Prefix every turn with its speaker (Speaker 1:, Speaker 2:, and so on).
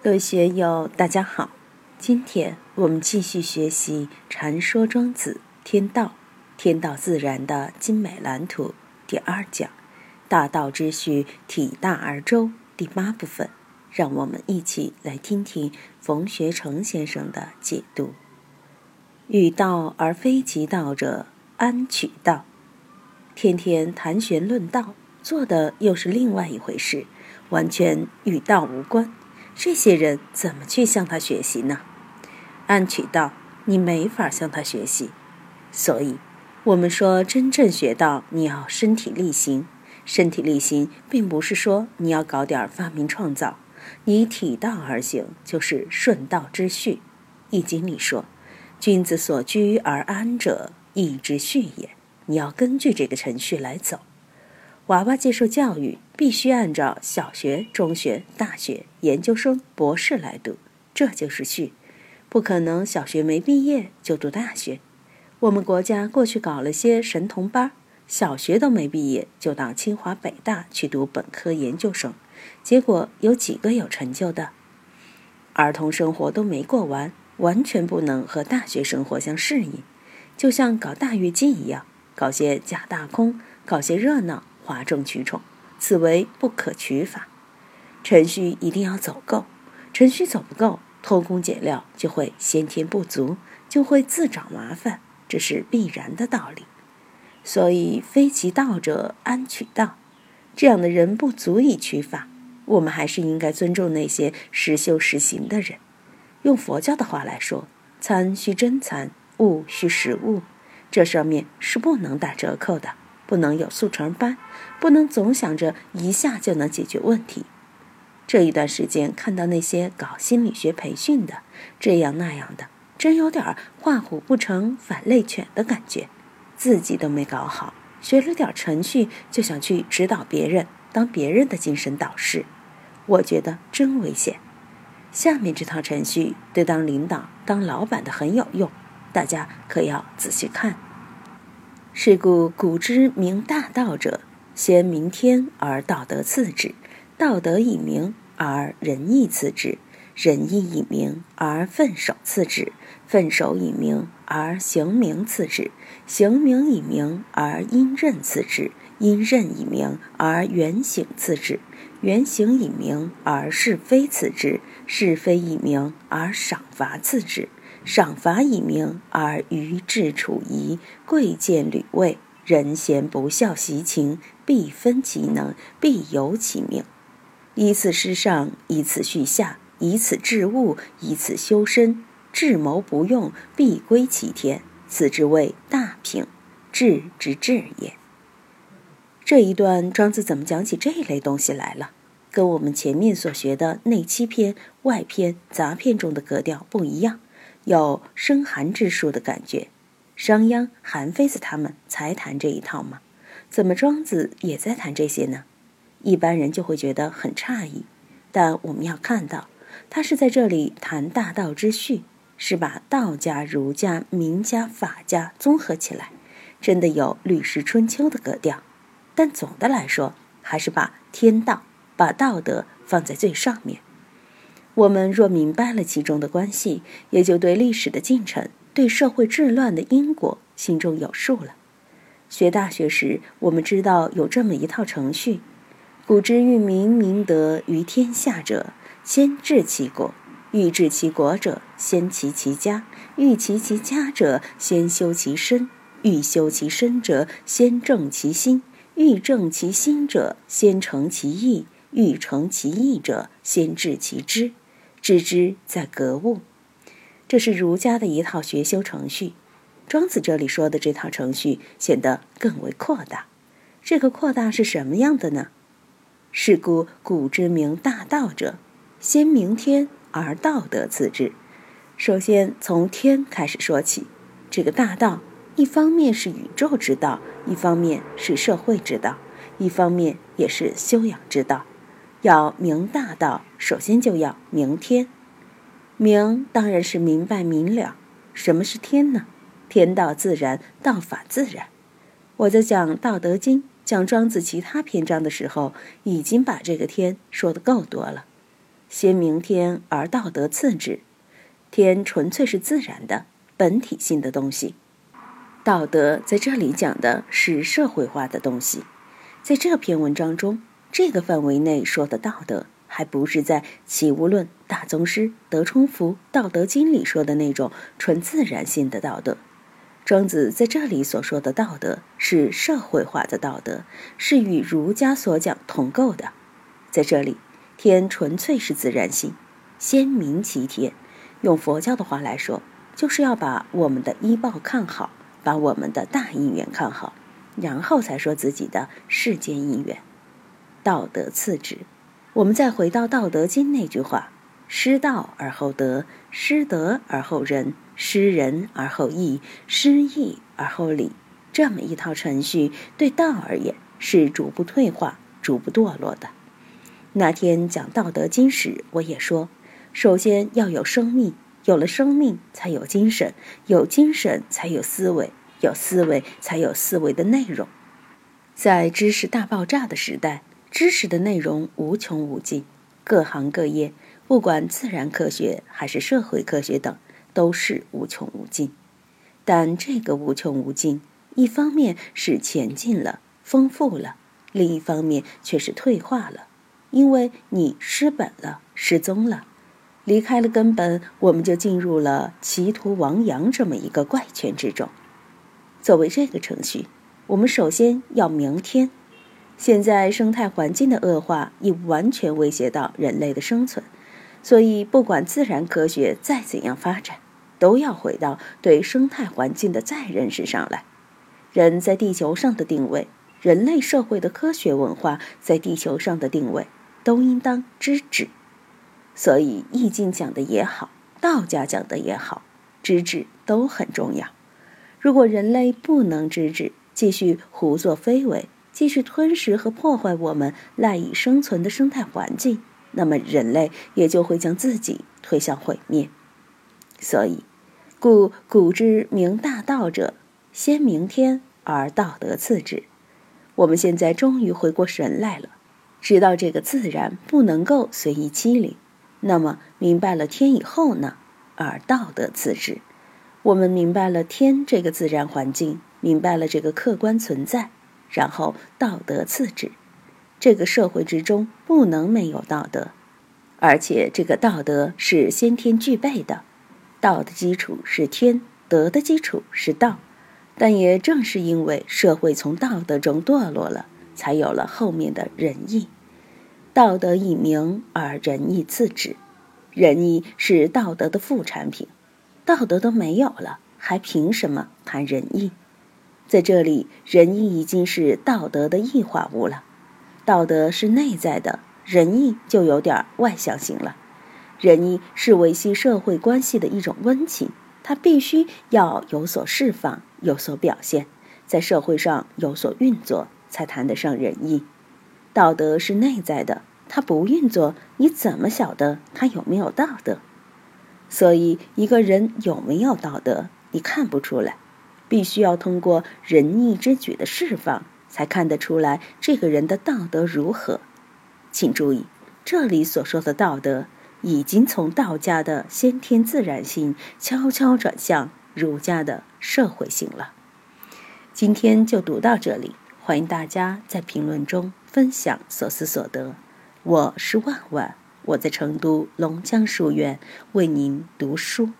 Speaker 1: 各位学友，大家好。今天我们继续学习《禅说庄子天道》，天道自然的精美蓝图第二讲“大道之序，体大而周”第八部分。让我们一起来听听冯学成先生的解读：“与道而非其道者，安取道？天天谈玄论道，做的又是另外一回事，完全与道无关。”这些人怎么去向他学习呢？按取道，你没法向他学习。所以，我们说真正学道，你要身体力行。身体力行，并不是说你要搞点发明创造，你体道而行，就是顺道之序。易经里说：“君子所居而安者，义之序也。”你要根据这个程序来走。娃娃接受教育，必须按照小学、中学、大学、研究生、博士来读，这就是序。不可能小学没毕业就读大学。我们国家过去搞了些神童班，小学都没毕业就到清华北大去读本科、研究生，结果有几个有成就的？儿童生活都没过完，完全不能和大学生活相适应，就像搞大跃进一样，搞些假大空，搞些热闹。哗众取宠，此为不可取法。程序一定要走够，程序走不够，偷工减料就会先天不足，就会自找麻烦，这是必然的道理。所以，非其道者安取道？这样的人不足以取法。我们还是应该尊重那些实修实行的人。用佛教的话来说，参需真参，悟需实悟，这上面是不能打折扣的。不能有速成班，不能总想着一下就能解决问题。这一段时间看到那些搞心理学培训的，这样那样的，真有点画虎不成反类犬的感觉。自己都没搞好，学了点程序就想去指导别人，当别人的精神导师，我觉得真危险。下面这套程序对当领导、当老板的很有用，大家可要仔细看。是故古之明大道者，先明天而道德次之；道德以明而仁义次之；仁义以明而奋守次之；奋守以明而行名次之；行名以明而因任次之；因任以明而原形次之；原形以明而是非次之；是非以明而赏罚次之。赏罚以明而愚智处疑，贵贱履位，人贤不孝习情，必分其能，必由其命。以此施上，以此序下，以此治物，以此修身。智谋不用，必归其天。此之谓大平，智之治也。这一段，庄子怎么讲起这一类东西来了？跟我们前面所学的内七篇、外篇、杂篇中的格调不一样。有生寒之术的感觉，商鞅、韩非子他们才谈这一套吗？怎么庄子也在谈这些呢？一般人就会觉得很诧异。但我们要看到，他是在这里谈大道之序，是把道家、儒家、名家、法家综合起来，真的有《吕氏春秋》的格调。但总的来说，还是把天道、把道德放在最上面。我们若明白了其中的关系，也就对历史的进程、对社会治乱的因果心中有数了。学大学时，我们知道有这么一套程序：古之欲明明德于天下者，先治其国；欲治其国者，先齐其家；欲齐其家者，先修其身；欲修其身者，先正其心；欲正其心者，先诚其意；欲诚其意者，先治其知。知之在格物，这是儒家的一套学修程序。庄子这里说的这套程序显得更为扩大。这个扩大是什么样的呢？是故古之明大道者，先明天而道德次之。首先从天开始说起。这个大道，一方面是宇宙之道，一方面是社会之道，一方面也是修养之道。要明大道，首先就要明天。明当然是明白明了。什么是天呢？天道自然，道法自然。我在讲《道德经》、讲庄子其他篇章的时候，已经把这个天说的够多了。先明天而道德次之。天纯粹是自然的、本体性的东西，道德在这里讲的是社会化的东西。在这篇文章中，这个范围内说的道德，还不是在《齐物论》《大宗师》《德充福》《道德经》里说的那种纯自然性的道德。庄子在这里所说的道德，是社会化的道德，是与儒家所讲同构的。在这里，天纯粹是自然性，先明其天。用佛教的话来说，就是要把我们的医报看好，把我们的大因缘看好，然后才说自己的世间因缘。道德次之。我们再回到《道德经》那句话：“失道而后德，失德而后仁，失仁而后义，失义而后礼。”这么一套程序，对道而言是逐步退化、逐步堕落的。那天讲《道德经》时，我也说。首先要有生命，有了生命才有精神，有精神才有思维，有思维才有思维的内容。在知识大爆炸的时代，知识的内容无穷无尽，各行各业，不管自然科学还是社会科学等，都是无穷无尽。但这个无穷无尽，一方面是前进了、丰富了，另一方面却是退化了，因为你失本了、失踪了。离开了根本，我们就进入了歧途亡羊这么一个怪圈之中。作为这个程序，我们首先要明天。现在生态环境的恶化已完全威胁到人类的生存，所以不管自然科学再怎样发展，都要回到对生态环境的再认识上来。人在地球上的定位，人类社会的科学文化在地球上的定位，都应当知止。所以，《易经》讲的也好，道家讲的也好，知止都很重要。如果人类不能知止，继续胡作非为，继续吞噬和破坏我们赖以生存的生态环境，那么人类也就会将自己推向毁灭。所以，故古之明大道者，先明天而道德次之。我们现在终于回过神来了，知道这个自然不能够随意欺凌。那么明白了天以后呢？而道德次之。我们明白了天这个自然环境，明白了这个客观存在，然后道德次之。这个社会之中不能没有道德，而且这个道德是先天具备的。道的基础是天，德的基础是道。但也正是因为社会从道德中堕落了，才有了后面的仁义。道德以明而仁义次之，仁义是道德的副产品，道德都没有了，还凭什么谈仁义？在这里，仁义已经是道德的异化物了。道德是内在的，仁义就有点外向型了。仁义是维系社会关系的一种温情，它必须要有所释放，有所表现，在社会上有所运作，才谈得上仁义。道德是内在的。它不运作，你怎么晓得它有没有道德？所以，一个人有没有道德，你看不出来，必须要通过仁义之举的释放，才看得出来这个人的道德如何。请注意，这里所说的道德，已经从道家的先天自然性悄悄转向儒家的社会性了。今天就读到这里，欢迎大家在评论中分享所思所得。我是万万，我在成都龙江书院为您读书。